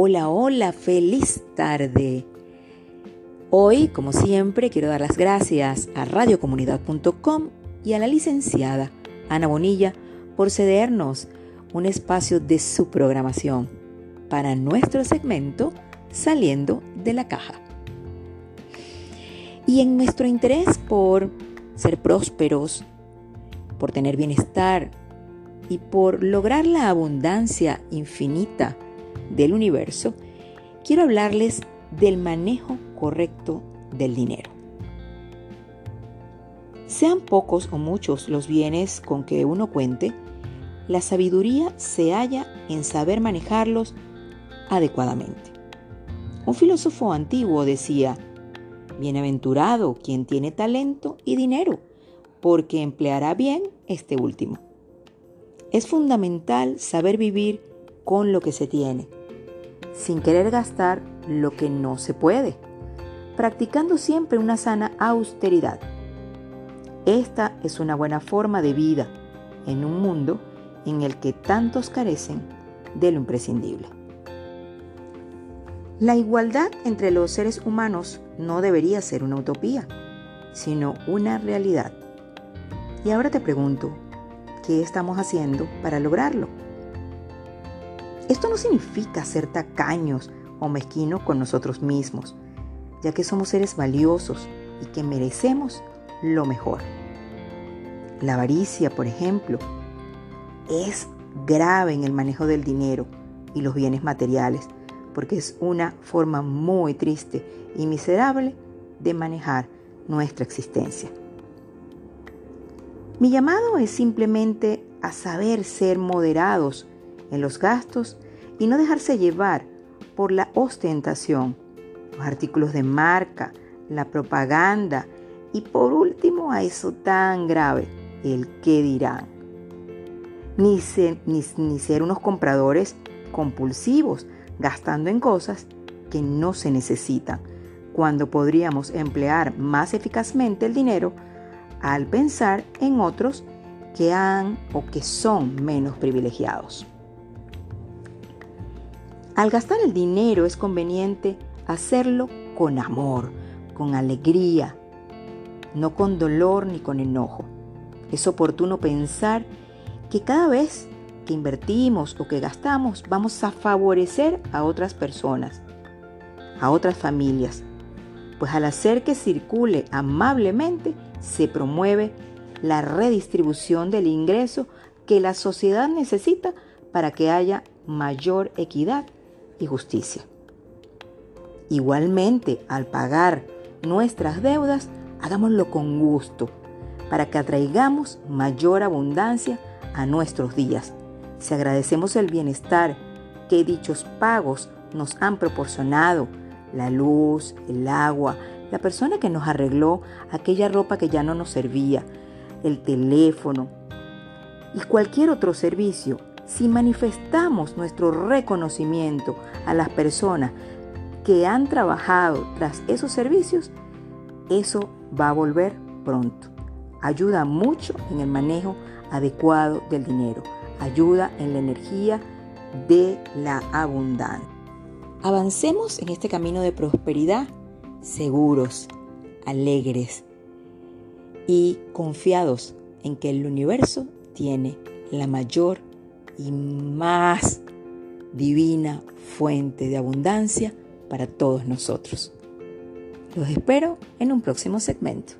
Hola, hola, feliz tarde. Hoy, como siempre, quiero dar las gracias a radiocomunidad.com y a la licenciada Ana Bonilla por cedernos un espacio de su programación para nuestro segmento Saliendo de la Caja. Y en nuestro interés por ser prósperos, por tener bienestar y por lograr la abundancia infinita, del universo, quiero hablarles del manejo correcto del dinero. Sean pocos o muchos los bienes con que uno cuente, la sabiduría se halla en saber manejarlos adecuadamente. Un filósofo antiguo decía, Bienaventurado quien tiene talento y dinero, porque empleará bien este último. Es fundamental saber vivir con lo que se tiene sin querer gastar lo que no se puede, practicando siempre una sana austeridad. Esta es una buena forma de vida en un mundo en el que tantos carecen de lo imprescindible. La igualdad entre los seres humanos no debería ser una utopía, sino una realidad. Y ahora te pregunto, ¿qué estamos haciendo para lograrlo? Esto no significa ser tacaños o mezquinos con nosotros mismos, ya que somos seres valiosos y que merecemos lo mejor. La avaricia, por ejemplo, es grave en el manejo del dinero y los bienes materiales, porque es una forma muy triste y miserable de manejar nuestra existencia. Mi llamado es simplemente a saber ser moderados en los gastos y no dejarse llevar por la ostentación, los artículos de marca, la propaganda y por último a eso tan grave, el qué dirán. Ni ser, ni, ni ser unos compradores compulsivos, gastando en cosas que no se necesitan, cuando podríamos emplear más eficazmente el dinero al pensar en otros que han o que son menos privilegiados. Al gastar el dinero es conveniente hacerlo con amor, con alegría, no con dolor ni con enojo. Es oportuno pensar que cada vez que invertimos o que gastamos vamos a favorecer a otras personas, a otras familias, pues al hacer que circule amablemente se promueve la redistribución del ingreso que la sociedad necesita para que haya mayor equidad y justicia. Igualmente, al pagar nuestras deudas, hagámoslo con gusto, para que atraigamos mayor abundancia a nuestros días. Si agradecemos el bienestar que dichos pagos nos han proporcionado, la luz, el agua, la persona que nos arregló aquella ropa que ya no nos servía, el teléfono y cualquier otro servicio si manifestamos nuestro reconocimiento a las personas que han trabajado tras esos servicios, eso va a volver pronto. Ayuda mucho en el manejo adecuado del dinero. Ayuda en la energía de la abundancia. Avancemos en este camino de prosperidad seguros, alegres y confiados en que el universo tiene la mayor y más divina fuente de abundancia para todos nosotros. Los espero en un próximo segmento.